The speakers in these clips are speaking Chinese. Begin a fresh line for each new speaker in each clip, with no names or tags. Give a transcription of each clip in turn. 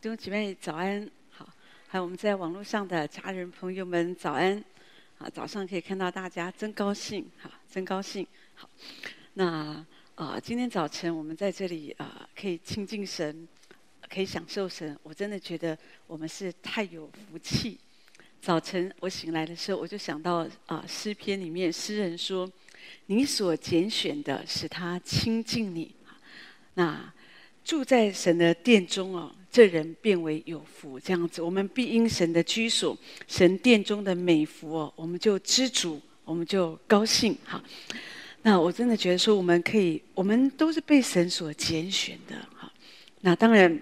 弟兄姐妹早安，好，还有我们在网络上的家人朋友们早安，啊，早上可以看到大家，真高兴，哈，真高兴，好，那啊、今天早晨我们在这里啊、可以亲近神，可以享受神，我真的觉得我们是太有福气。早晨我醒来的时候，我就想到啊，诗篇里面诗人说：“你所拣选的，使他亲近你。”那住在神的殿中哦。这人变为有福，这样子，我们必因神的居所、神殿中的美福哦，我们就知足，我们就高兴。哈，那我真的觉得说，我们可以，我们都是被神所拣选的。哈，那当然，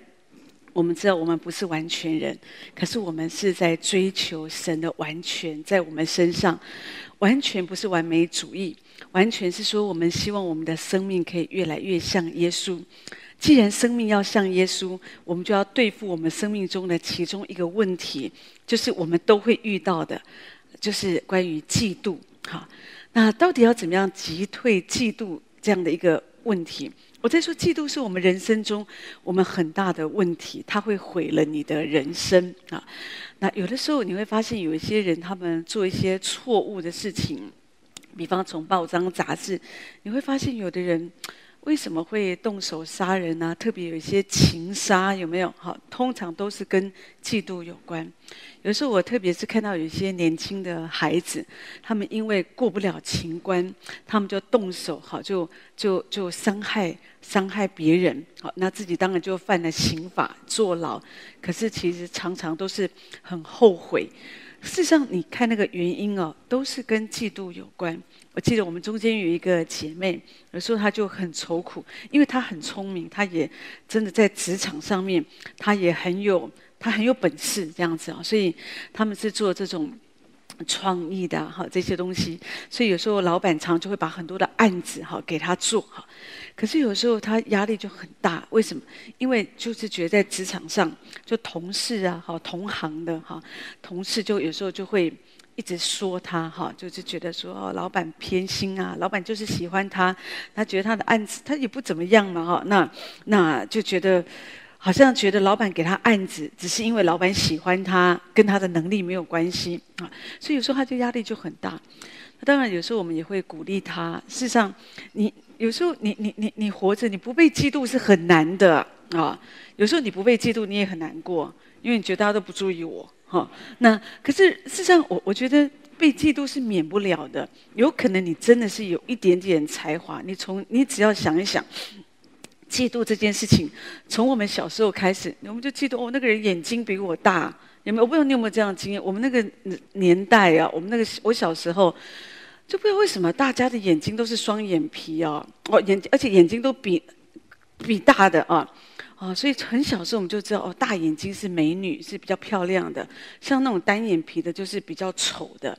我们知道我们不是完全人，可是我们是在追求神的完全，在我们身上，完全不是完美主义，完全是说，我们希望我们的生命可以越来越像耶稣。既然生命要像耶稣，我们就要对付我们生命中的其中一个问题，就是我们都会遇到的，就是关于嫉妒。好，那到底要怎么样击退嫉妒这样的一个问题？我在说，嫉妒是我们人生中我们很大的问题，它会毁了你的人生啊。那有的时候你会发现，有一些人他们做一些错误的事情，比方从报章杂志，你会发现有的人。为什么会动手杀人呢？特别有一些情杀，有没有？好，通常都是跟嫉妒有关。有时候我特别是看到有一些年轻的孩子，他们因为过不了情关，他们就动手，好，就就就伤害伤害别人，好，那自己当然就犯了刑法，坐牢。可是其实常常都是很后悔。事实上，你看那个原因哦，都是跟嫉妒有关。我记得我们中间有一个姐妹，有时候她就很愁苦，因为她很聪明，她也真的在职场上面，她也很有，她很有本事这样子啊，所以他们是做这种创意的哈这些东西，所以有时候老板常就会把很多的案子哈给她做哈，可是有时候她压力就很大，为什么？因为就是觉得在职场上，就同事啊哈同行的哈同事就有时候就会。一直说他哈，就是觉得说哦，老板偏心啊，老板就是喜欢他，他觉得他的案子他也不怎么样嘛哈，那那就觉得好像觉得老板给他案子，只是因为老板喜欢他，跟他的能力没有关系啊，所以有时候他就压力就很大。当然有时候我们也会鼓励他，事实上你有时候你你你你活着你不被嫉妒是很难的啊，有时候你不被嫉妒你也很难过，因为你觉得大家都不注意我。好、那可是事实上我，我我觉得被嫉妒是免不了的。有可能你真的是有一点点才华，你从你只要想一想，嫉妒这件事情，从我们小时候开始，我们就嫉妒哦，那个人眼睛比我大，有没有？我不知道你有没有这样的经验？我们那个年代啊，我们那个我小时候，就不知道为什么大家的眼睛都是双眼皮啊，哦，眼而且眼睛都比比大的啊。哦，所以很小时候我们就知道，哦，大眼睛是美女，是比较漂亮的。像那种单眼皮的，就是比较丑的。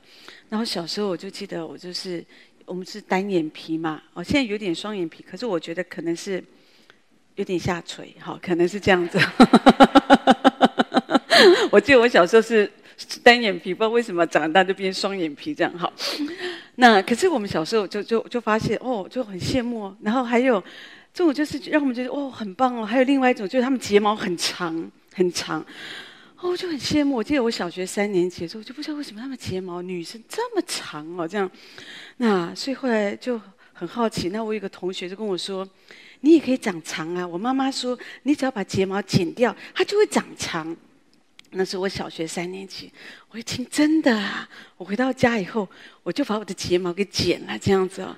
然后小时候我就记得，我就是我们是单眼皮嘛。哦，现在有点双眼皮，可是我觉得可能是有点下垂，哈、可能是这样子。我记得我小时候是单眼皮，不知道为什么长大就变双眼皮这样。好，那可是我们小时候就就就发现，哦，就很羡慕。然后还有。这种就是让我们觉得哦很棒哦，还有另外一种就是他们睫毛很长很长，哦我就很羡慕。我记得我小学三年级的时候，我就不知道为什么他们睫毛女生这么长哦这样，那所以后来就很好奇。那我有个同学就跟我说，你也可以长长啊。我妈妈说，你只要把睫毛剪掉，它就会长长。那是我小学三年级，我一听真的啊，我回到家以后，我就把我的睫毛给剪了这样子哦。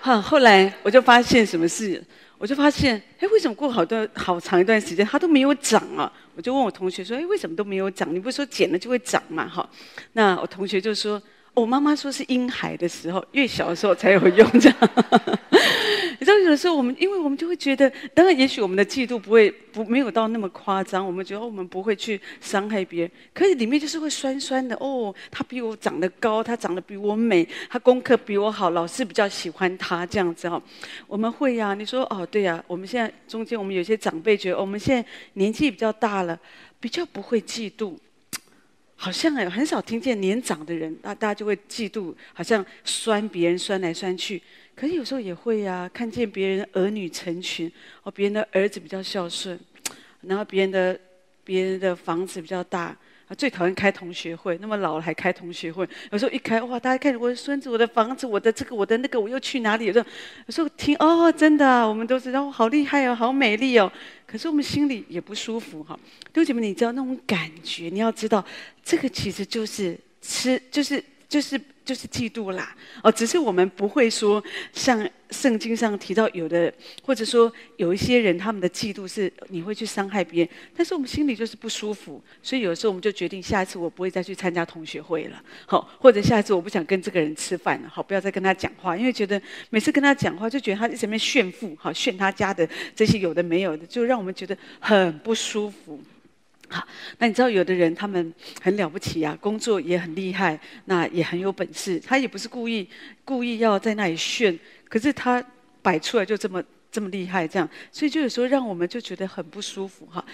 好，后来我就发现什么事。我就发现，哎，为什么过好多好长一段时间它都没有长啊？我就问我同学说，哎，为什么都没有长？你不是说剪了就会长嘛？哈，那我同学就说。我妈妈说是婴孩的时候，越小的时候才有用这样。你知道，有的时候我们，因为我们就会觉得，当然，也许我们的嫉妒不会不没有到那么夸张，我们觉得我们不会去伤害别人，可是里面就是会酸酸的。哦，他比我长得高，他长得比我美，他功课比我好，老师比较喜欢他这样子哈。我们会呀、你说哦，对呀、我们现在中间我们有些长辈觉得，我们现在年纪比较大了，比较不会嫉妒。好像哎，很少听见年长的人，那大家就会嫉妒，好像酸别人酸来酸去。可是有时候也会呀、啊，看见别人儿女成群，哦，别人的儿子比较孝顺，然后别人的别人的房子比较大。最讨厌开同学会，那么老了还开同学会。有时候一开，哇，大家看我的孙子、我的房子、我的这个、我的那个，我又去哪里？有时候，有时候听哦，真的，我们都知道，好厉害哦，好美丽哦。可是我们心里也不舒服哈。弟兄姐妹，你知道那种感觉？你要知道，这个其实就是吃，就是就是。就是嫉妒啦，哦，只是我们不会说像圣经上提到有的，或者说有一些人他们的嫉妒是你会去伤害别人，但是我们心里就是不舒服，所以有时候我们就决定下一次我不会再去参加同学会了，好，或者下一次我不想跟这个人吃饭了，好，不要再跟他讲话，因为觉得每次跟他讲话就觉得他在前面炫富，好，炫他家的这些有的没有的，就让我们觉得很不舒服。好，那你知道有的人他们很了不起啊，工作也很厉害，那也很有本事。他也不是故意故意要在那里炫，可是他摆出来就这么。这么厉害，这样，所以就有时候让我们就觉得很不舒服哈。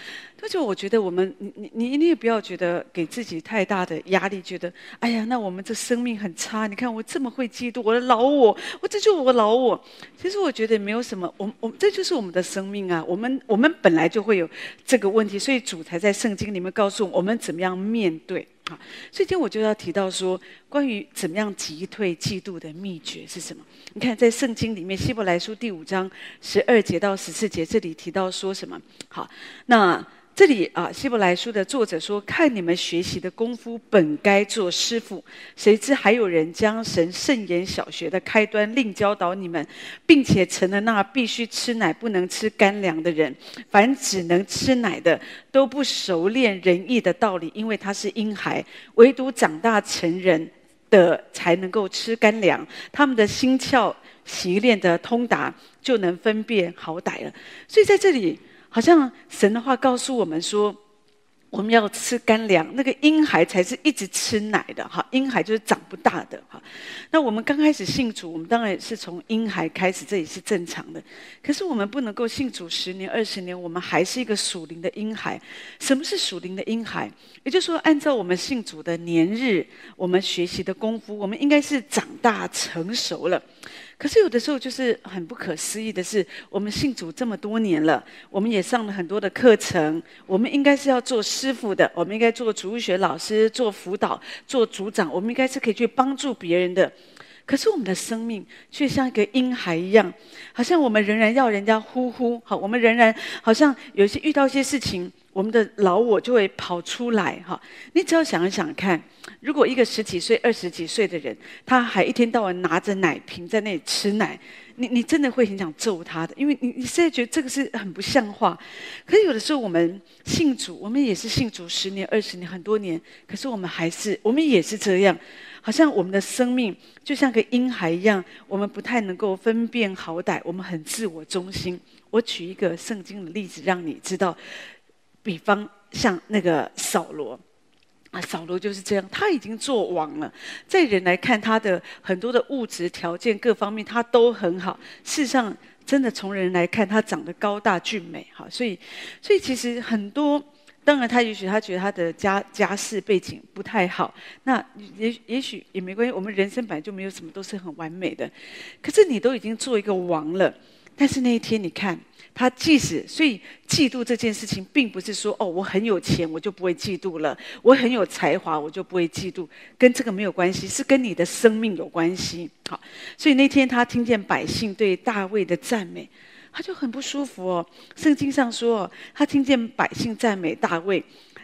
而且我觉得我们，你你你你也不要觉得给自己太大的压力，觉得哎呀，那我们这生命很差。你看我这么会嫉妒，我的老我，我这就是我老我。其实我觉得没有什么，我我这就是我们的生命啊。我们我们本来就会有这个问题，所以主才在圣经里面告诉我们，我们怎么样面对。好，所以今天我就要提到说，关于怎么样击退嫉妒的秘诀是什么？你看，在圣经里面，希伯来书第五章十二节到十四节，这里提到说什么？好，那。这里啊，希伯来书的作者说：“看你们学习的功夫，本该做师傅，谁知还有人将神圣言小学的开端另教导你们，并且成了那必须吃奶不能吃干粮的人。凡只能吃奶的，都不熟练仁义的道理，因为他是婴孩；唯独长大成人的，才能够吃干粮。他们的心窍习练的通达，就能分辨好歹了。所以在这里。”好像神的话告诉我们说，我们要吃干粮，那个婴孩才是一直吃奶的哈，婴孩就是长不大的哈。那我们刚开始信主，我们当然是从婴孩开始，这也是正常的。可是我们不能够信主十年、二十年，我们还是一个属灵的婴孩。什么是属灵的婴孩？也就是说，按照我们信主的年日，我们学习的功夫，我们应该是长大成熟了。可是有的时候就是很不可思议的是，我们信主这么多年了，我们也上了很多的课程，我们应该是要做师傅的，我们应该做主学老师、做辅导、做组长，我们应该是可以去帮助别人的。可是我们的生命却像一个婴孩一样，好像我们仍然要人家呼呼，好，我们仍然好像有些遇到一些事情。我们的老我就会跑出来哈，你只要想一想看，如果一个十几岁、二十几岁的人，他还一天到晚拿着奶瓶在那里吃奶，你你真的会很想揍他的，因为你你现在觉得这个是很不像话。可是有的时候我们信主，我们也是信主十年、二十年、很多年，可是我们还是我们也是这样，好像我们的生命就像个婴孩一样，我们不太能够分辨好歹，我们很自我中心。我举一个圣经的例子，让你知道。比方像那个扫罗啊，扫罗就是这样，他已经做王了，在人来看，他的很多的物质条件各方面他都很好。事实上，真的从人来看，他长得高大俊美，哈，所以，所以其实很多，当然他也许他觉得他的家家世背景不太好，那也也许也没关系。我们人生本来就没有什么都是很完美的，可是你都已经做一个王了，但是那一天你看。他即使，所以嫉妒这件事情，并不是说哦，我很有钱，我就不会嫉妒了；我很有才华，我就不会嫉妒，跟这个没有关系，是跟你的生命有关系。好，所以那天他听见百姓对大卫的赞美，他就很不舒服哦。圣经上说，他听见百姓赞美大卫，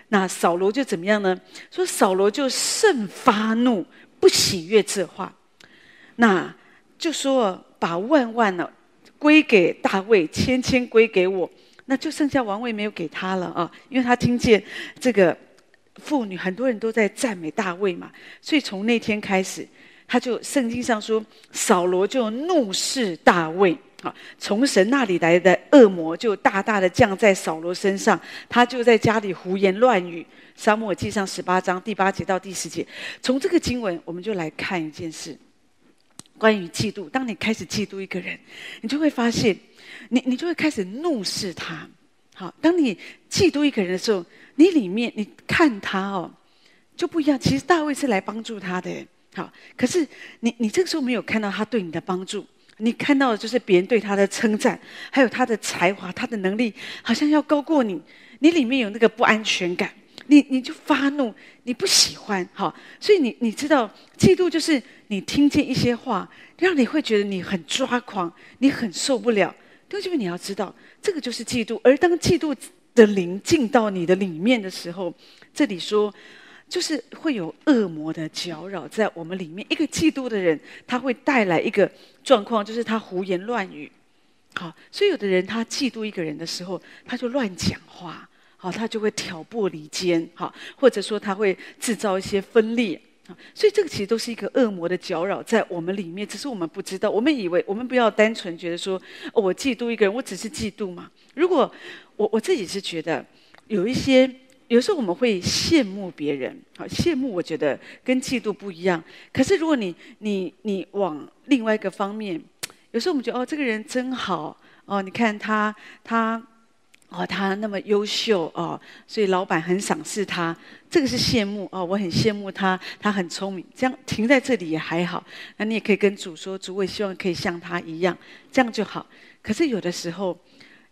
那扫罗就怎么样呢？说扫罗就甚发怒，不喜悦这话，那就说把万万呢。归给大卫，千千归给我，那就剩下王位没有给他了啊！因为他听见这个妇女很多人都在赞美大卫嘛，所以从那天开始，他就圣经上说，扫罗就怒视大卫啊，从神那里来的恶魔就大大的降在扫罗身上，他就在家里胡言乱语。撒母耳记上十八章第八节到第十节，从这个经文，我们就来看一件事。关于嫉妒，当你开始嫉妒一个人，你就会发现，你你就会开始怒视他。好，当你嫉妒一个人的时候，你里面你看他哦，就不一样。其实大卫是来帮助他的，好，可是你你这个时候没有看到他对你的帮助，你看到的就是别人对他的称赞，还有他的才华、他的能力，好像要高过你，你里面有那个不安全感，你你就发怒，你不喜欢，好，所以你你知道，嫉妒就是你听见一些话，让你会觉得你很抓狂，你很受不了。弟兄们，你要知道，这个就是嫉妒。而当嫉妒的灵进到你的里面的时候，这里说。就是会有恶魔的搅扰在我们里面。一个嫉妒的人，他会带来一个状况，就是他胡言乱语。好，所以有的人他嫉妒一个人的时候，他就乱讲话。好，他就会挑拨离间。好，或者说他会制造一些分裂。所以这个其实都是一个恶魔的搅扰在我们里面，只是我们不知道。我们以为我们不要单纯觉得说，我嫉妒一个人，我只是嫉妒嘛。如果我我自己是觉得有一些。有时候我们会羡慕别人，好，羡慕，我觉得跟嫉妒不一样。可是如果你你你往另外一个方面，有时候我们觉得哦，这个人真好哦，你看他他哦，他那么优秀哦，所以老板很赏识他，这个是羡慕哦，我很羡慕他，他很聪明。这样停在这里也还好，那你也可以跟主说，主，我希望可以像他一样，这样就好。可是有的时候。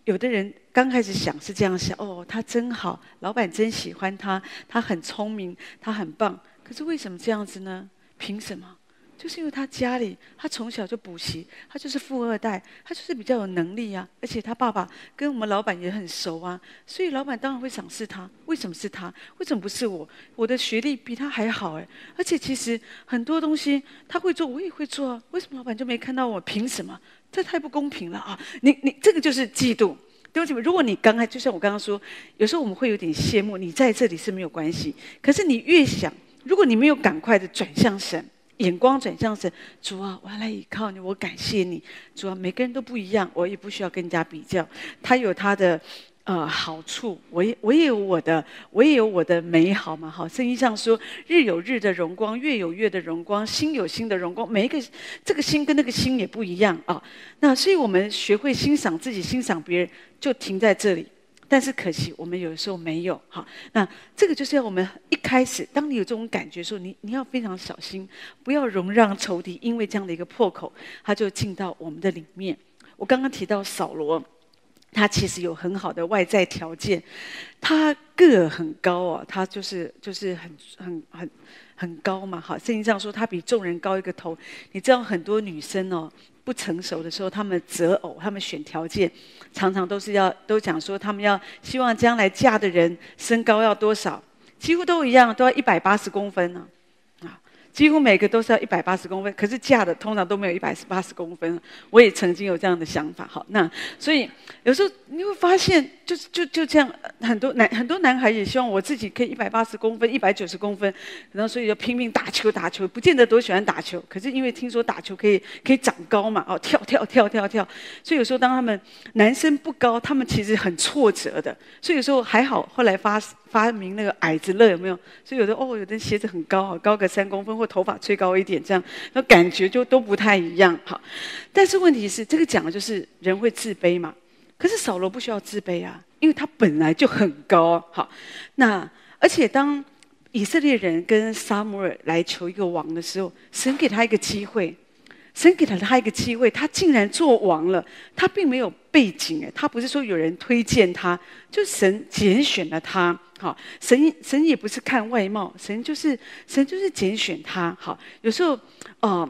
有的人刚开始想是这样想，哦，他真好，老板真喜欢他，他很聪明，他很棒。可是为什么这样子呢？凭什么？就是因为他家里，他从小就补习，他就是富二代，他就是比较有能力啊。而且他爸爸跟我们老板也很熟啊，所以老板当然会赏识他。为什么是他？为什么不是我？我的学历比他还好哎，而且其实很多东西他会做，我也会做啊。为什么老板就没看到我？凭什么？这太不公平了啊！你你这个就是嫉妒，对不起。如果你刚才就像我刚刚说，有时候我们会有点羡慕你在这里是没有关系，可是你越想，如果你没有赶快的转向神，眼光转向神，主啊，我要来依靠你，我感谢你，主啊，每个人都不一样，我也不需要跟人家比较，他有他的。呃，好处，我也我也有我的，我也有我的美好嘛。好，圣经上说，日有日的荣光，月有月的荣光，星有星的荣光。每一个这个星跟那个星也不一样啊。那所以我们学会欣赏自己，欣赏别人，就停在这里。但是可惜，我们有的时候没有。好，那这个就是要我们一开始，当你有这种感觉的时候，你你要非常小心，不要容让仇敌因为这样的一个破口，他就进到我们的里面。我刚刚提到扫罗。他其实有很好的外在条件，他个很高哦，他就是就是很很很很高嘛。哈，圣经上说他比众人高一个头。你知道很多女生哦，不成熟的时候，她们择偶，她们选条件，常常都是要都讲说，她们要希望将来嫁的人身高要多少，几乎都一样，都要一百八十公分呢。几乎每个都是要一百八十公分，可是嫁的通常都没有一百八十公分。我也曾经有这样的想法，好，那所以有时候你会发现，就是就就这样，很多男很多男孩也希望我自己可以一百八十公分、一百九十公分，然后所以就拼命打球打球，不见得多喜欢打球，可是因为听说打球可以可以长高嘛，哦，跳跳跳跳跳，所以有时候当他们男生不高，他们其实很挫折的，所以有时候还好，后来发发明那个矮子乐有没有？所以有的哦，有的鞋子很高啊，高个三公分，或头发吹高一点，这样那感觉就都不太一样。哈，但是问题是，这个讲的就是人会自卑嘛。可是扫罗不需要自卑啊，因为他本来就很高。好，那而且当以色列人跟撒母耳来求一个王的时候，神给他一个机会。神给了他一个机会，他竟然做王了。他并没有背景，诶，他不是说有人推荐他，就神拣选了他。好，神神也不是看外貌，神就是神就是拣选他。好，有时候，呃，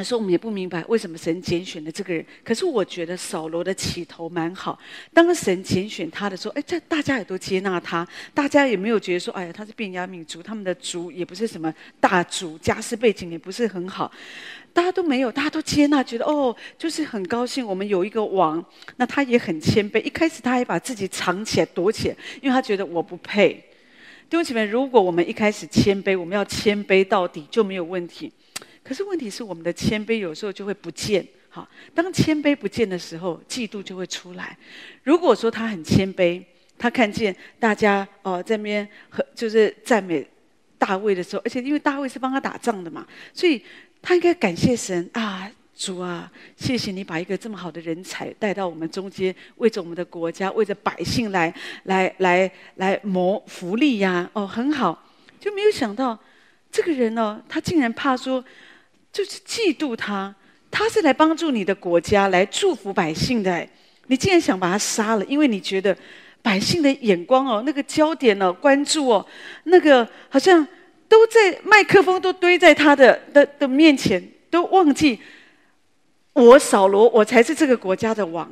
有时候我们也不明白为什么神拣选了这个人。可是我觉得扫罗的起头蛮好。当神拣选他的时候，哎，这大家也都接纳他，大家也没有觉得说，哎呀，他是便雅悯族，他们的族也不是什么大族，家世背景也不是很好。大家都没有，大家都接纳，觉得哦，就是很高兴，我们有一个王。那他也很谦卑，一开始他还把自己藏起来、躲起来，因为他觉得我不配。弟兄姐妹，如果我们一开始谦卑，我们要谦卑到底就没有问题。可是问题是，我们的谦卑有时候就会不见。好，当谦卑不见的时候，嫉妒就会出来。如果说他很谦卑，他看见大家哦在那边和就是赞美大卫的时候，而且因为大卫是帮他打仗的嘛，所以。他应该感谢神啊，主啊，谢谢你把一个这么好的人才带到我们中间，为着我们的国家，为着百姓来来来来谋福利呀！哦，很好，就没有想到这个人呢、哦，他竟然怕说，就是嫉妒他，他是来帮助你的国家，来祝福百姓的。你竟然想把他杀了，因为你觉得百姓的眼光哦，那个焦点哦，关注哦，那个好像都在麦克风都堆在他的的的面前，都忘记我扫罗，我才是这个国家的王。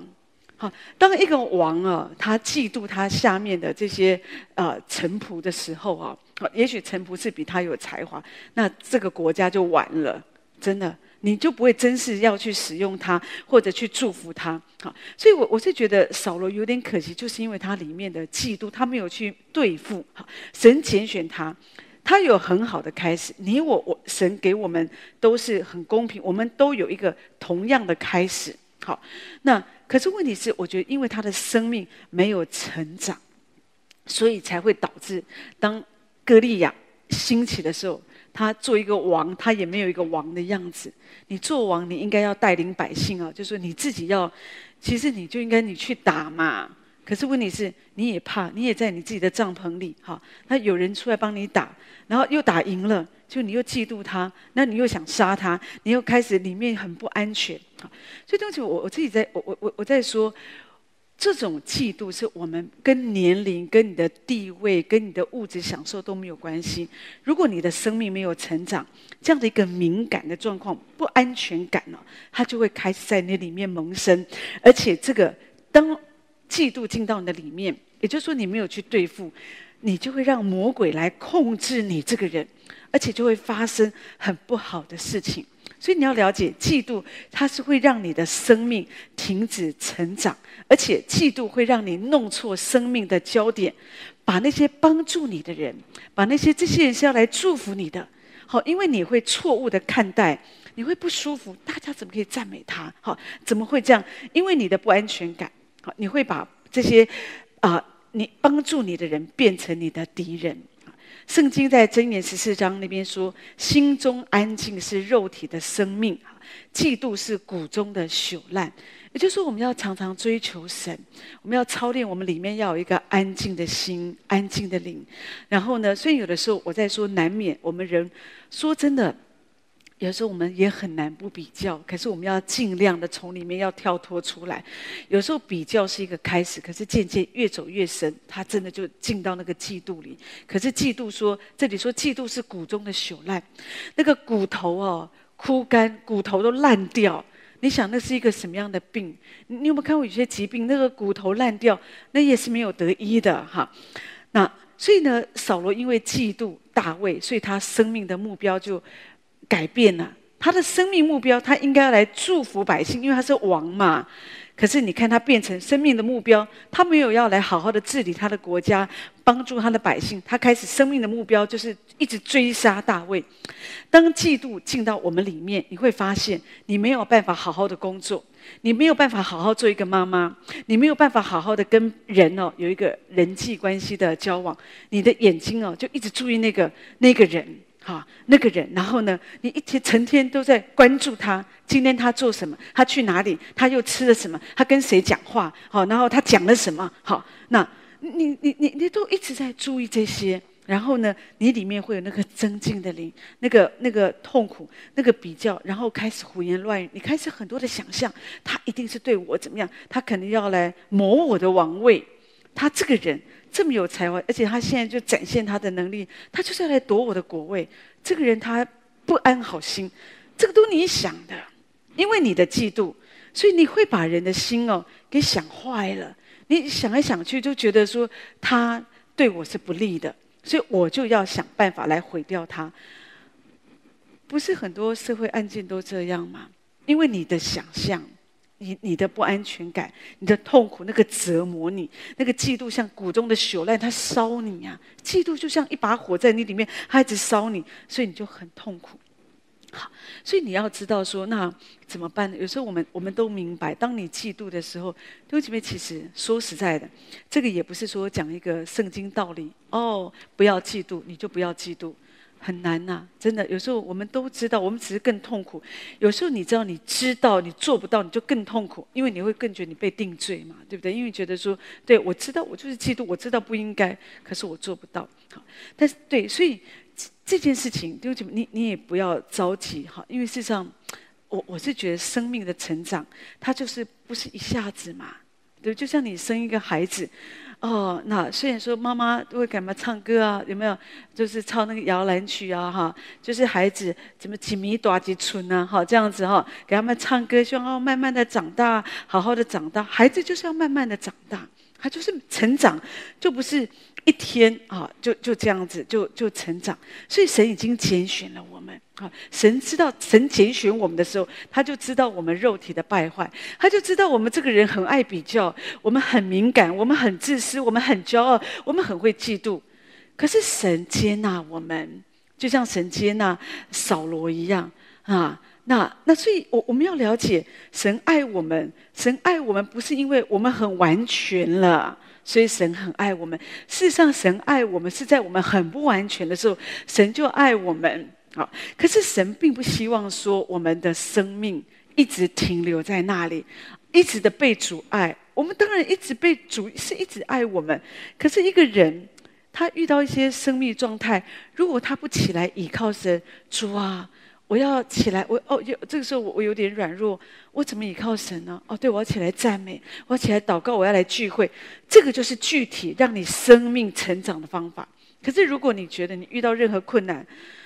好，当一个王啊，他嫉妒他下面的这些呃臣仆的时候啊，也许臣仆是比他有才华，那这个国家就完了，真的，你就不会真是要去使用它或者去祝福它。好，所以我我是觉得扫罗有点可惜，就是因为他里面的嫉妒，他没有去对付。好，神拣选他，他有很好的开始。你我我，神给我们都是很公平，我们都有一个同样的开始。好，那。可是问题是，我觉得因为他的生命没有成长，所以才会导致当歌利亚兴起的时候，他做一个王，他也没有一个王的样子。你做王，你应该要带领百姓啊，就是你自己要，其实你就应该你去打嘛。可是问题是，你也怕，你也在你自己的帐篷里，哈，那有人出来帮你打，然后又打赢了，就你又嫉妒他，那你又想杀他，你又开始里面很不安全，所以东西我我自己在我我我我在说，这种嫉妒是我们跟年龄、跟你的地位、跟你的物质享受都没有关系。如果你的生命没有成长，这样的一个敏感的状况、不安全感呢，它就会开始在那里面萌生，而且这个当。嫉妒进到你的里面，也就是说你没有去对付，你就会让魔鬼来控制你这个人，而且就会发生很不好的事情。所以你要了解，嫉妒它是会让你的生命停止成长，而且嫉妒会让你弄错生命的焦点，把那些帮助你的人，把那些这些人是要来祝福你的，好，因为你会错误的看待，你会不舒服，大家怎么可以赞美他？好，怎么会这样？因为你的不安全感。好你会把这些啊、你帮助你的人变成你的敌人。圣经在箴言十四章那边说：“心中安静是肉体的生命，嫉妒是骨中的朽烂。”也就是说，我们要常常追求神，我们要操练我们里面要有一个安静的心、安静的灵。然后呢，所以有的时候我在说，难免我们人说真的。有时候我们也很难不比较，可是我们要尽量的从里面要跳脱出来。有时候比较是一个开始，可是渐渐越走越深，他真的就进到那个嫉妒里。可是嫉妒说，这里说嫉妒是骨中的朽烂，那个骨头哦枯干，骨头都烂掉。你想那是一个什么样的病？你有没有看过有些疾病，那个骨头烂掉，那也是没有得医的哈。那所以呢，扫罗因为嫉妒大卫，所以他生命的目标就。改变了他的生命目标，他应该要来祝福百姓，因为他是王嘛。可是你看他变成生命的目标，他没有要来好好的治理他的国家，帮助他的百姓。他开始生命的目标就是一直追杀大卫。当嫉妒进到我们里面，你会发现你没有办法好好的工作，你没有办法好好做一个妈妈，你没有办法好好的跟人哦有一个人际关系的交往。你的眼睛哦就一直注意那个那个人。啊，那个人，然后呢，你一天成天都在关注他，今天他做什么，他去哪里，他又吃了什么，他跟谁讲话，好，然后他讲了什么，好，那你你你你都一直在注意这些，然后呢，你里面会有那个增进的灵，那个那个痛苦，那个比较，然后开始胡言乱语，你开始很多的想象，他一定是对我怎么样，他肯定要来谋我的王位，他这个人。这么有才华，而且他现在就展现他的能力，他就是要来夺我的国位。这个人他不安好心，这个都你想的，因为你的嫉妒，所以你会把人的心哦给想坏了。你想来想去，就觉得说他对我是不利的，所以我就要想办法来毁掉他。不是很多社会案件都这样吗？因为你的想象。你你的不安全感，你的痛苦，那个折磨你，那个嫉妒像骨中的朽烂，它烧你呀、嫉妒就像一把火在你里面，它一直烧你，所以你就很痛苦。好，所以你要知道说，那怎么办呢？有时候我们我们都明白，当你嫉妒的时候，弟兄姐妹，其实说实在的，这个也不是说讲一个圣经道理哦，不要嫉妒，你就不要嫉妒。很难呐、真的。有时候我们都知道，我们只是更痛苦。有时候你知道，你知道你做不到，你就更痛苦，因为你会更觉得你被定罪嘛，对不对？因为觉得说，对，我知道我就是嫉妒，我知道不应该，可是我做不到。好，但是对，所以这件事情，对不起，你你也不要着急哈，因为事实上，我我是觉得生命的成长，它就是不是一下子嘛，对，就像你生一个孩子。哦，那虽然说妈妈会给他们唱歌啊，有没有？就是唱那个摇篮曲啊，哈，就是孩子怎么几米多几寸啊？哈，这样子哈，给他们唱歌，希望哦慢慢的长大，好好的长大。孩子就是要慢慢的长大，他就是成长，就不是。一天啊，就就这样子，就就成长。所以神已经拣选了我们啊。神知道神拣选我们的时候，他就知道我们肉体的败坏，他就知道我们这个人很爱比较，我们很敏感，我们很自私，我们很骄傲，我们很会嫉妒。可是神接纳我们，就像神接纳扫罗一样啊。那那所以，我我们要了解，神爱我们，神爱我们不是因为我们很完全了。所以神很爱我们。事实上，神爱我们是在我们很不完全的时候，神就爱我们。好，可是神并不希望说我们的生命一直停留在那里，一直的被阻碍。我们当然一直被主是一直爱我们。可是一个人他遇到一些生命状态，如果他不起来倚靠神，主啊。我要起来，我哦，有这个时候我我有点软弱，我怎么依靠神呢？哦，对，我要起来赞美，我要起来祷告，我要来聚会，这个就是具体让你生命成长的方法。可是如果你觉得你遇到任何困难，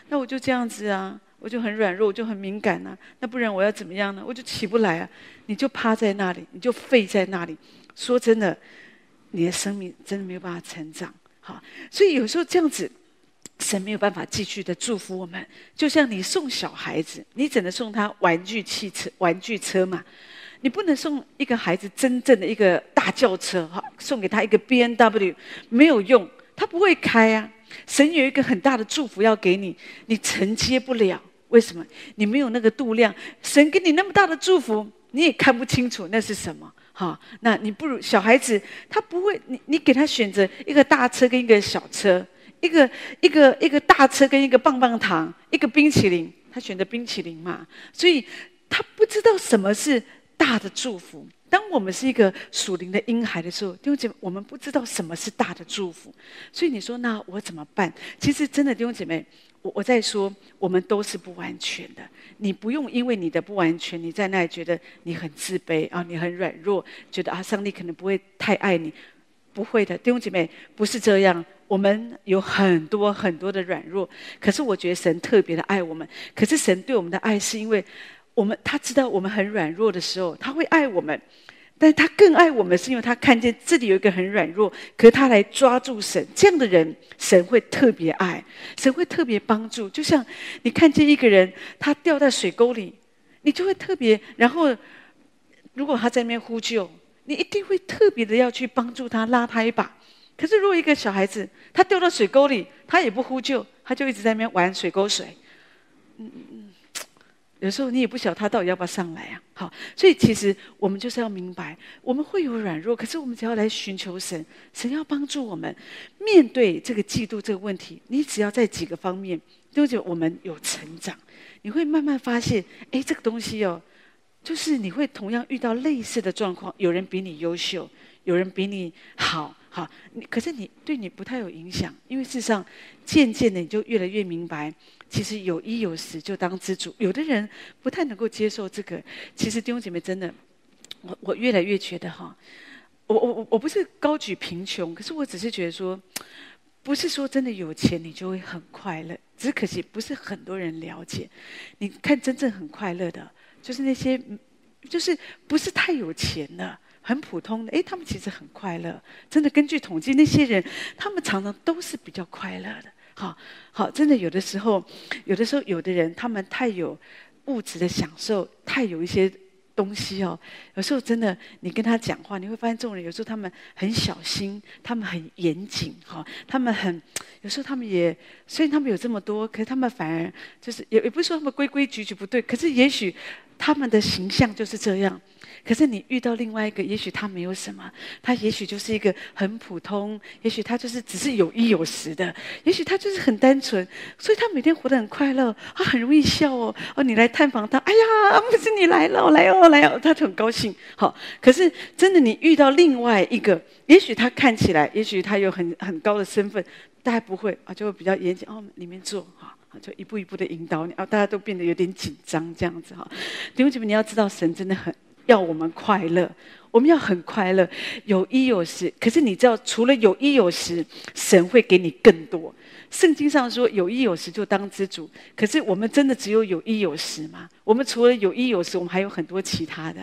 那我就这样子啊，我就很软弱，我就很敏感啊，那不然我要怎么样呢？我就起不来啊，你就趴在那里，你就废在那里。说真的，你的生命真的没有办法成长。好，所以有时候这样子。神没有办法继续的祝福我们，就像你送小孩子，你只能送他玩具汽车、玩具车嘛，你不能送一个孩子真正的一个大轿车哈，送给他一个 BMW 没有用，他不会开啊。神有一个很大的祝福要给你，你承接不了，为什么？你没有那个度量。神给你那么大的祝福，你也看不清楚那是什么哈。那你不如小孩子，他不会，你你给他选择一个大车跟一个小车。一个一个一个大车跟一个棒棒糖，一个冰淇淋，他选择冰淇淋嘛，所以他不知道什么是大的祝福。当我们是一个属灵的婴孩的时候，弟兄姐妹，我们不知道什么是大的祝福。所以你说，那我怎么办？其实真的，弟兄姐妹，我我在说，我们都是不完全的。你不用因为你的不完全，你在那里觉得你很自卑啊，你很软弱，觉得啊，上帝可能不会太爱你。不会的，弟兄姐妹，不是这样。我们有很多很多的软弱，可是我觉得神特别的爱我们。可是神对我们的爱，是因为我们他知道我们很软弱的时候，他会爱我们。但是他更爱我们，是因为他看见这里有一个很软弱，可是他来抓住神这样的人，神会特别爱，神会特别帮助。就像你看见一个人，他掉在水沟里，你就会特别。然后，如果他在那边呼救，你一定会特别的要去帮助他，拉他一把。可是，如果一个小孩子他掉到水沟里，他也不呼救，他就一直在那边玩水沟水。嗯嗯嗯，有时候你也不晓得他到底要不要上来啊。好，所以其实我们就是要明白，我们会有软弱，可是我们只要来寻求神，神要帮助我们面对这个嫉妒这个问题。你只要在几个方面，就觉得我们有成长，你会慢慢发现，哎，这个东西哦，就是你会同样遇到类似的状况，有人比你优秀，有人比你好。好，你可是你对你不太有影响，因为事实上，渐渐的你就越来越明白，其实有衣有食就当知足。有的人不太能够接受这个，其实弟兄姐妹真的，我我越来越觉得哈，我我我我不是高举贫穷，可是我只是觉得说，不是说真的有钱你就会很快乐，只可惜不是很多人了解。你看真正很快乐的，就是那些，就是不是太有钱的。很普通的，诶，他们其实很快乐。真的，根据统计，那些人他们常常都是比较快乐的。好，好，真的有的时候，有的时候，有的人他们太有物质的享受，太有一些东西哦。有时候真的，你跟他讲话，你会发现这种人有时候他们很小心，他们很严谨，哈，他们很有时候他们也虽然他们有这么多，可是他们反而就是也也不是说他们规规矩矩不对，可是也许他们的形象就是这样。可是你遇到另外一个，也许他没有什么，他也许就是一个很普通，也许他就是只是有衣有食的，也许他就是很单纯，所以他每天活得很快乐，他很容易笑哦。哦，你来探访他，哎呀，不是你来了，来哦，来哦，他就很高兴。好，可是真的你遇到另外一个，也许他看起来，也许他有很很高的身份，大家不会啊，就会比较严谨哦，里面坐哈。就一步一步的引导你啊，大家都变得有点紧张这样子哈。弟兄姐妹，你要知道，神真的很要我们快乐，我们要很快乐，有衣有食。可是你知道，除了有衣有食，神会给你更多。圣经上说有衣有食就当知足，可是我们真的只有有衣有食吗？我们除了有衣有食，我们还有很多其他的。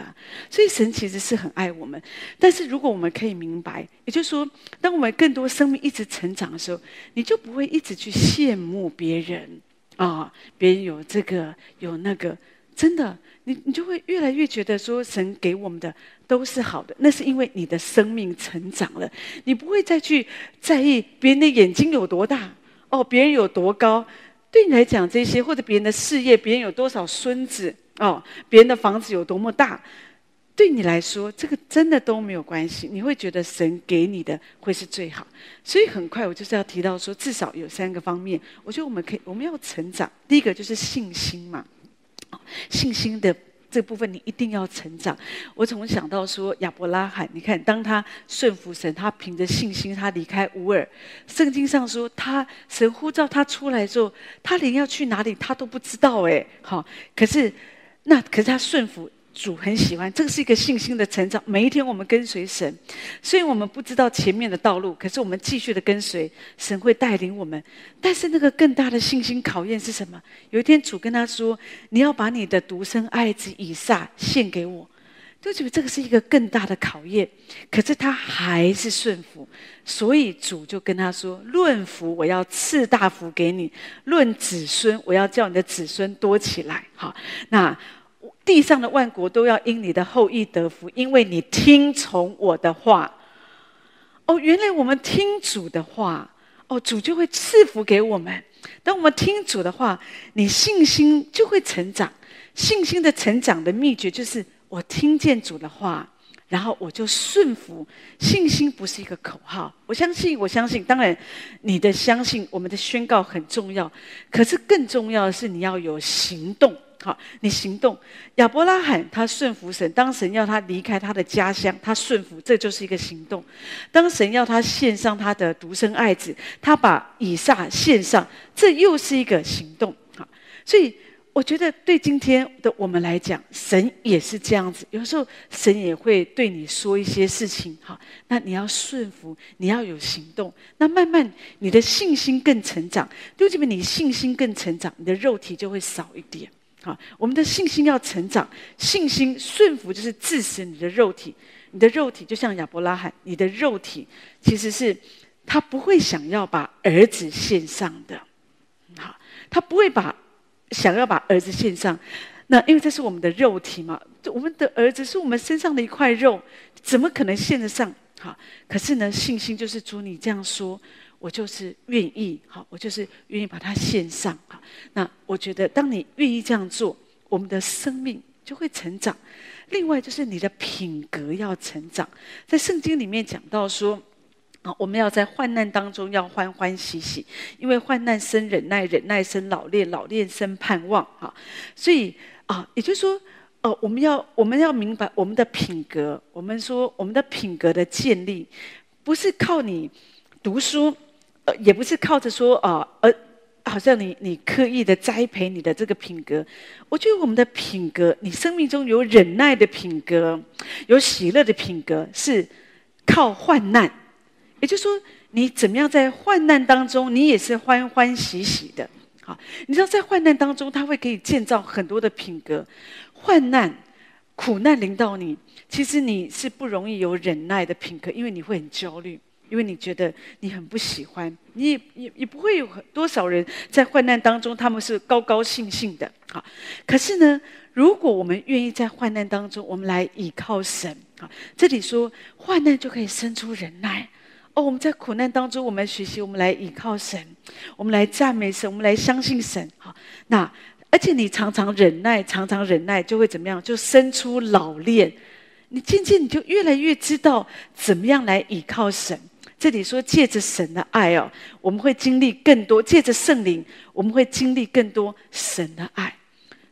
所以神其实是很爱我们，但是如果我们可以明白，也就是说，当我们更多生命一直成长的时候，你就不会一直去羡慕别人啊，别人有这个有那个，真的，你你就会越来越觉得说神给我们的都是好的，那是因为你的生命成长了，你不会再去在意别人的眼睛有多大。哦，别人有多高，对你来讲这些，或者别人的事业，别人有多少孙子，哦，别人的房子有多么大，对你来说，这个真的都没有关系。你会觉得神给你的会是最好。所以很快我就是要提到说，至少有三个方面，我觉得我们可以，我们要成长。第一个就是信心嘛，信心的。这部分你一定要成长。我总想到说亚伯拉罕，你看，当他顺服神，他凭着信心，他离开乌尔。圣经上说，他神呼召他出来之后，他连要去哪里他都不知道。哎，好，可是那可是他顺服。主很喜欢，这个是一个信心的成长。每一天我们跟随神，虽然我们不知道前面的道路，可是我们继续的跟随神会带领我们。但是那个更大的信心考验是什么？有一天主跟他说：“你要把你的独生爱子以撒献给我。”就觉得这个是一个更大的考验。可是他还是顺服，所以主就跟他说：“论福，我要赐大福给你；论子孙，我要叫你的子孙多起来。”好，那。地上的万国都要因你的后裔得福，因为你听从我的话。哦，原来我们听主的话，哦，主就会赐福给我们。当我们听主的话，你信心就会成长。信心的成长的秘诀就是我听见主的话，然后我就顺服。信心不是一个口号，我相信，我相信。当然，你的相信，我们的宣告很重要，可是更重要的是你要有行动。好，你行动。亚伯拉罕他顺服神，当神要他离开他的家乡，他顺服，这就是一个行动。当神要他献上他的独生爱子，他把以撒献上，这又是一个行动。好，所以我觉得对今天的我们来讲，神也是这样子。有时候神也会对你说一些事情，好，那你要顺服，你要有行动，那慢慢你的信心更成长。就这边你信心更成长，你的肉体就会少一点。好，我们的信心要成长，信心顺服就是致死你的肉体，你的肉体就像亚伯拉罕，你的肉体其实是他不会想要把儿子献上的，好，他不会把想要把儿子献上，那因为这是我们的肉体嘛，我们的儿子是我们身上的一块肉，怎么可能献得上？好，可是呢，信心就是主你这样说。我就是愿意，好，我就是愿意把它献上，好。那我觉得，当你愿意这样做，我们的生命就会成长。另外，就是你的品格要成长。在圣经里面讲到说，啊，我们要在患难当中要欢欢喜喜，因为患难生忍耐，忍耐生老练，老练生盼望，哈。所以啊，也就是说，哦，我们要我们要明白我们的品格。我们说，我们的品格的建立，不是靠你读书。也不是靠着说啊，呃，好像你你刻意的栽培你的这个品格。我觉得我们的品格，你生命中有忍耐的品格，有喜乐的品格，是靠患难。也就是说，你怎么样在患难当中，你也是欢欢喜喜的。好，你知道在患难当中，他会可以建造很多的品格。患难、苦难临到你，其实你是不容易有忍耐的品格，因为你会很焦虑。因为你觉得你很不喜欢，你也也也不会有多少人在患难当中，他们是高高兴兴的。好，可是呢，如果我们愿意在患难当中，我们来倚靠神。好，这里说患难就可以生出忍耐。哦，我们在苦难当中，我们学习，我们来倚靠神，我们来赞美神，我们来相信神。好，那而且你常常忍耐，常常忍耐，就会怎么样？就生出老练。你渐渐你就越来越知道怎么样来倚靠神。这里说借着神的爱哦，我们会经历更多；借着圣灵，我们会经历更多神的爱。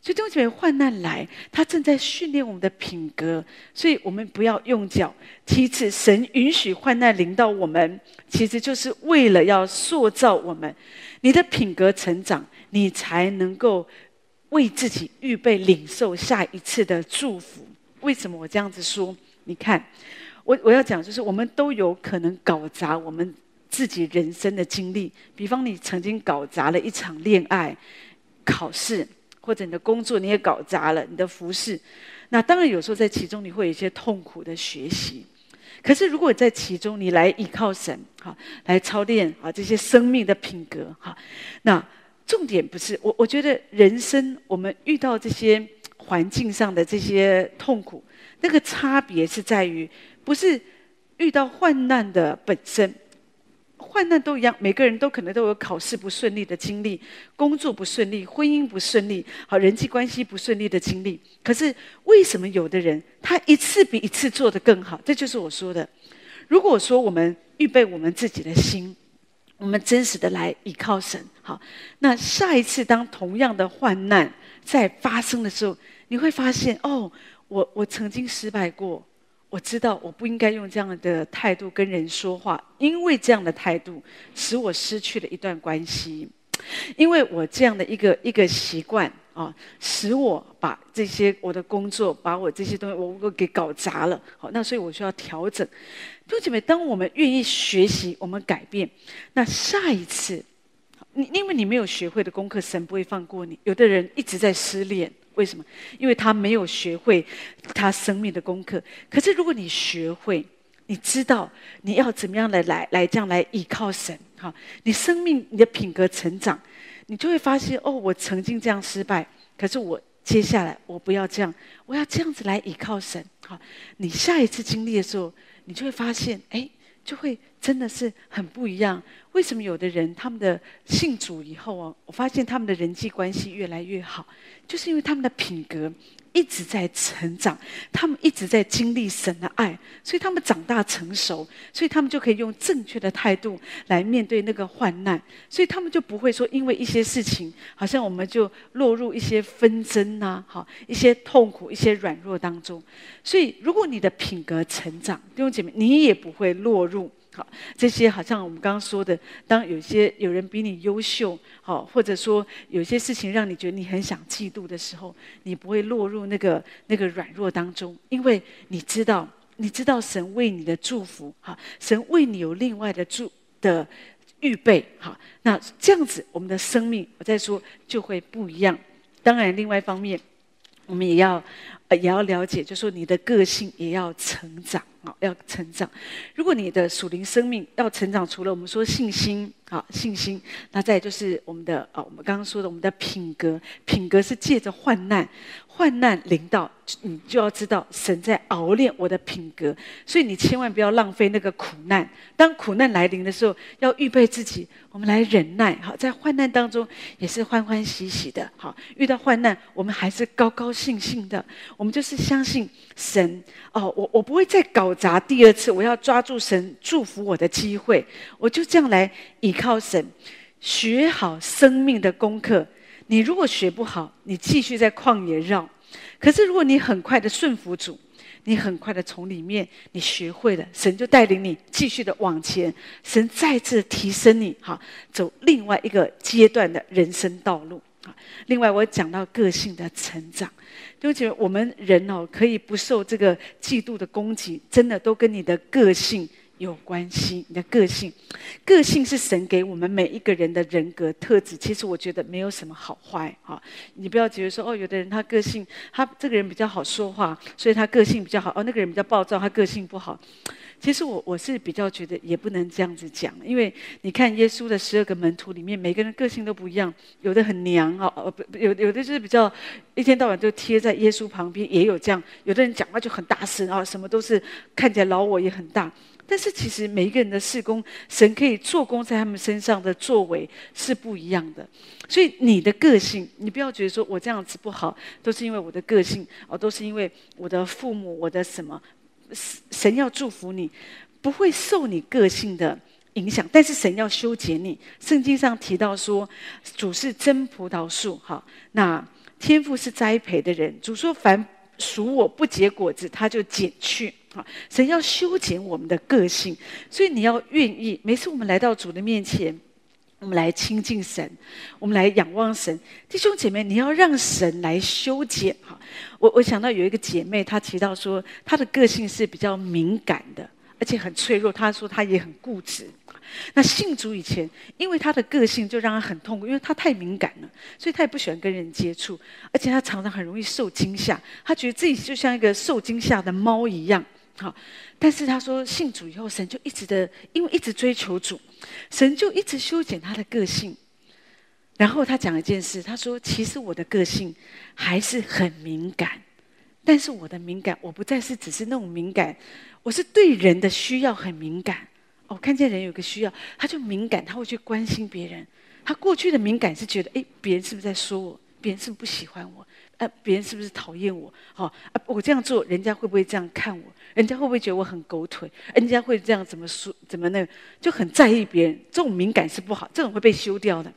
所以弟兄姐妹，患难来，他正在训练我们的品格，所以我们不要用脚踢次。神允许患难临到我们，其实就是为了要塑造我们。你的品格成长，你才能够为自己预备领受下一次的祝福。为什么我这样子说？你看，我我要讲就是，我们都有可能搞砸我们自己人生的经历。比方，你曾经搞砸了一场恋爱、考试。或者你的工作你也搞砸了，你的服侍，那当然有时候在其中你会有一些痛苦的学习。可是如果在其中你来依靠神，哈，来操练啊这些生命的品格，哈，那重点不是我，我觉得人生我们遇到这些环境上的这些痛苦，那个差别是在于，不是遇到患难的本身。患难都一样，每个人都可能都有考试不顺利的经历，工作不顺利，婚姻不顺利，好，人际关系不顺利的经历。可是为什么有的人他一次比一次做得更好？这就是我说的。如果说我们预备我们自己的心，我们真实的来依靠神，好，那下一次当同样的患难在发生的时候，你会发现哦，我我曾经失败过。我知道我不应该用这样的态度跟人说话，因为这样的态度使我失去了一段关系，因为我这样的一个一个习惯啊，使我把这些我的工作，把我这些东西我我给搞砸了。好，那所以我需要调整。弟兄姐妹，当我们愿意学习，我们改变，那下一次，你因为你没有学会的功课，神不会放过你。有的人一直在失恋。为什么？因为他没有学会他生命的功课。可是如果你学会，你知道你要怎么样来来来这样来依靠神，哈，你生命你的品格成长，你就会发现哦，我曾经这样失败，可是我接下来我不要这样，我要这样子来依靠神，哈。你下一次经历的时候，你就会发现，哎，就会真的是很不一样。为什么有的人他们的信主以后啊，我发现他们的人际关系越来越好，就是因为他们的品格一直在成长，他们一直在经历神的爱，所以他们长大成熟，所以他们就可以用正确的态度来面对那个患难，所以他们就不会说因为一些事情，好像我们就落入一些纷争呐，好一些痛苦、一些软弱当中。所以如果你的品格成长，弟兄姐妹，你也不会落入。好，这些好像我们刚刚说的，当有些有人比你优秀，好，或者说有些事情让你觉得你很想嫉妒的时候，你不会落入那个那个软弱当中，因为你知道，你知道神为你的祝福，好，神为你有另外的祝的预备，好，那这样子我们的生命，我再说就会不一样。当然，另外一方面，我们也要。呃，也要了解，就是说你的个性也要成长啊，要成长。如果你的属灵生命要成长，除了我们说信心啊，信心，那再就是我们的啊，我们刚刚说的我们的品格，品格是借着患难。患难临到，你就要知道神在熬炼我的品格，所以你千万不要浪费那个苦难。当苦难来临的时候，要预备自己，我们来忍耐。好，在患难当中也是欢欢喜喜的。好，遇到患难，我们还是高高兴兴的。我们就是相信神。哦，我我不会再搞砸第二次，我要抓住神祝福我的机会。我就这样来倚靠神，学好生命的功课。你如果学不好，你继续在旷野绕；可是如果你很快的顺服主，你很快的从里面你学会了，神就带领你继续的往前，神再次提升你，哈，走另外一个阶段的人生道路。另外，我讲到个性的成长，就觉得我们人哦，可以不受这个嫉妒的攻击，真的都跟你的个性。有关系，你的个性，个性是神给我们每一个人的人格特质。其实我觉得没有什么好坏哈，你不要觉得说哦，有的人他个性，他这个人比较好说话，所以他个性比较好。哦，那个人比较暴躁，他个性不好。其实我我是比较觉得也不能这样子讲，因为你看耶稣的十二个门徒里面，每个人个性都不一样，有的很娘哦，呃不，有有的就是比较一天到晚就贴在耶稣旁边，也有这样。有的人讲话就很大声啊，什么都是看起来老我也很大。但是其实每一个人的事工，神可以做工在他们身上的作为是不一样的。所以你的个性，你不要觉得说我这样子不好，都是因为我的个性，哦，都是因为我的父母，我的什么？神要祝福你，不会受你个性的影响，但是神要修剪你。圣经上提到说，主是真葡萄树，哈，那
天父是栽培的人。主说：“凡属我不结果子，他就剪去。”哈，神要修剪我们的个性，所以你要愿意。每次我们来到主的面前，我们来亲近神，我们来仰望神。弟兄姐妹，你要让神来修剪。哈，我我想到有一个姐妹，她提到说，她的个性是比较敏感的，而且很脆弱。她说她也很固执。那信主以前，因为她的个性就让她很痛苦，因为她太敏感了，所以她也不喜欢跟人接触，而且她常常很容易受惊吓。她觉得自己就像一个受惊吓的猫一样。好，但是他说信主以后，神就一直的，因为一直追求主，神就一直修剪他的个性。然后他讲一件事，他说：“其实我的个性还是很敏感，但是我的敏感，我不再是只是那种敏感，我是对人的需要很敏感。”哦，看见人有个需要，他就敏感，他会去关心别人。他过去的敏感是觉得，哎，别人是不是在说我？别人是不是不喜欢我？呃，别人是不是讨厌我？好、啊，我这样做，人家会不会这样看我？人家会不会觉得我很狗腿？人家会这样怎么说？怎么那个？就很在意别人。这种敏感是不好，这种会被修掉的。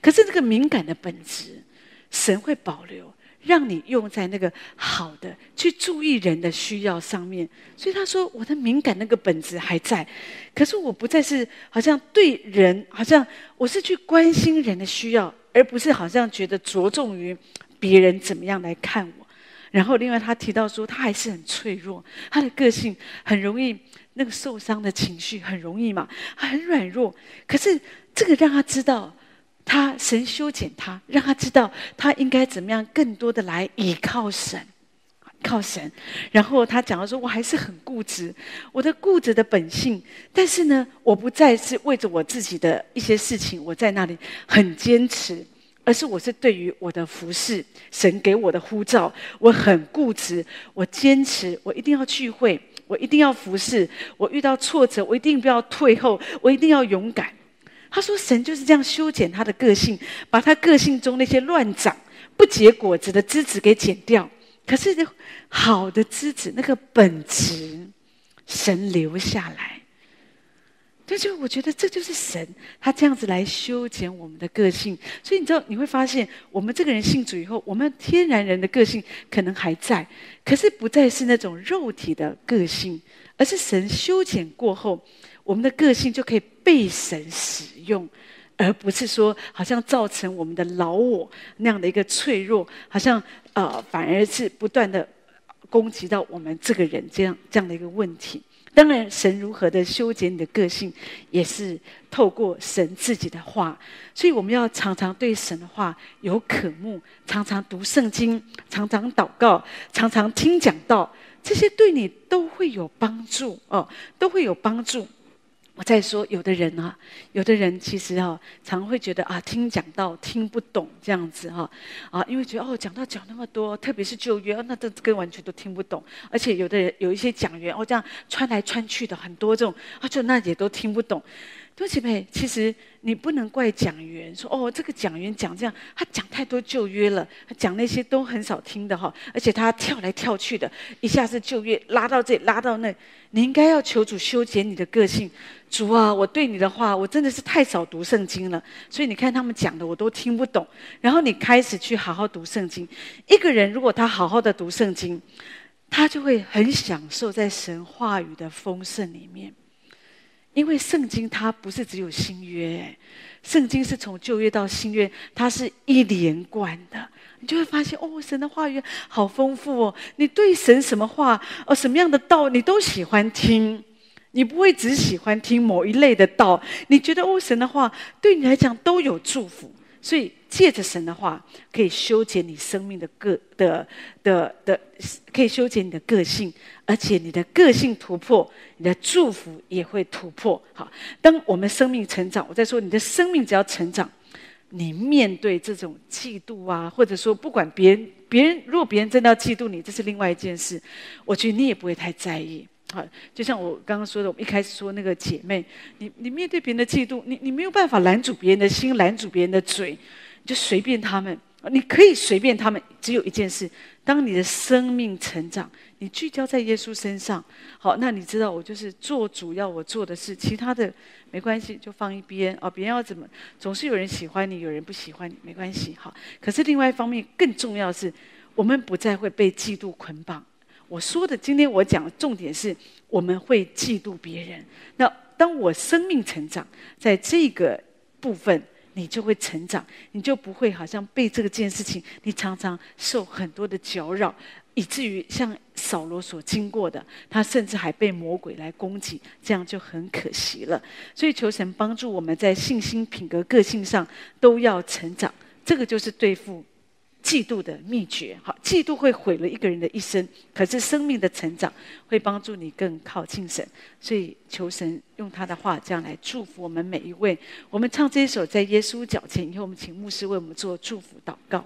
可是这个敏感的本质，神会保留。让你用在那个好的，去注意人的需要上面。所以他说，我的敏感那个本质还在，可是我不再是好像对人，好像我是去关心人的需要，而不是好像觉得着重于别人怎么样来看我。然后另外他提到说，他还是很脆弱，他的个性很容易那个受伤的情绪很容易嘛，很软弱。可是这个让他知道。他神修剪他，让他知道他应该怎么样，更多的来依靠神，靠神。然后他讲到说：“我还是很固执，我的固执的本性。但是呢，我不再是为着我自己的一些事情，我在那里很坚持，而是我是对于我的服侍，神给我的呼召，我很固执，我坚持，我一定要聚会，我一定要服侍，我遇到挫折，我一定不要退后，我一定要勇敢。”他说：“神就是这样修剪他的个性，把他个性中那些乱长、不结果子的枝子给剪掉。可是好的枝子，那个本质，神留下来。这就我觉得这就是神，他这样子来修剪我们的个性。所以你知道，你会发现，我们这个人信主以后，我们天然人的个性可能还在，可是不再是那种肉体的个性，而是神修剪过后。”我们的个性就可以被神使用，而不是说好像造成我们的老我那样的一个脆弱，好像呃反而是不断的攻击到我们这个人这样这样的一个问题。当然，神如何的修剪你的个性，也是透过神自己的话。所以我们要常常对神的话有渴慕，常常读圣经，常常祷告，常常听讲道，这些对你都会有帮助哦，都会有帮助。我再说，有的人啊，有的人其实啊，常会觉得啊，听讲到听不懂这样子哈，啊，因为觉得哦，讲到讲那么多，特别是旧约，那都跟完全都听不懂。而且有的人有一些讲员哦，这样穿来穿去的很多这种，啊，就那也都听不懂。对不起，妹，其实你不能怪讲员，说哦，这个讲员讲这样，他讲太多旧约了，他讲那些都很少听的哈，而且他跳来跳去的，一下子旧约拉到这，拉到那，你应该要求主修剪你的个性。主啊，我对你的话，我真的是太少读圣经了，所以你看他们讲的我都听不懂。然后你开始去好好读圣经。一个人如果他好好的读圣经，他就会很享受在神话语的丰盛里面。因为圣经它不是只有新约，圣经是从旧约到新约，它是一连贯的。你就会发现，哦，神的话语好丰富哦。你对神什么话，哦，什么样的道，你都喜欢听。你不会只喜欢听某一类的道。你觉得，哦，神的话对你来讲都有祝福。所以借着神的话，可以修剪你生命的个的的的，可以修剪你的个性。而且你的个性突破，你的祝福也会突破。好，当我们生命成长，我在说你的生命只要成长，你面对这种嫉妒啊，或者说不管别人，别人如果别人真的要嫉妒你，这是另外一件事。我觉得你也不会太在意。好，就像我刚刚说的，我们一开始说那个姐妹，你你面对别人的嫉妒，你你没有办法拦住别人的心，拦住别人的嘴，你就随便他们。你可以随便他们，只有一件事：当你的生命成长，你聚焦在耶稣身上，好，那你知道我就是做主要我做的事，其他的没关系，就放一边哦。别人要怎么，总是有人喜欢你，有人不喜欢你，没关系。好，可是另外一方面更重要的是，我们不再会被嫉妒捆绑。我说的，今天我讲的重点是，我们会嫉妒别人。那当我生命成长，在这个部分。你就会成长，你就不会好像被这件事情，你常常受很多的搅扰，以至于像扫罗所经过的，他甚至还被魔鬼来攻击，这样就很可惜了。所以求神帮助我们在信心、品格、个性上都要成长，这个就是对付。嫉妒的秘诀，好，嫉妒会毁了一个人的一生，可是生命的成长会帮助你更靠近神，所以求神用他的话这样来祝福我们每一位。我们唱这一首在耶稣脚前以后，我们请牧师为我们做祝福祷告。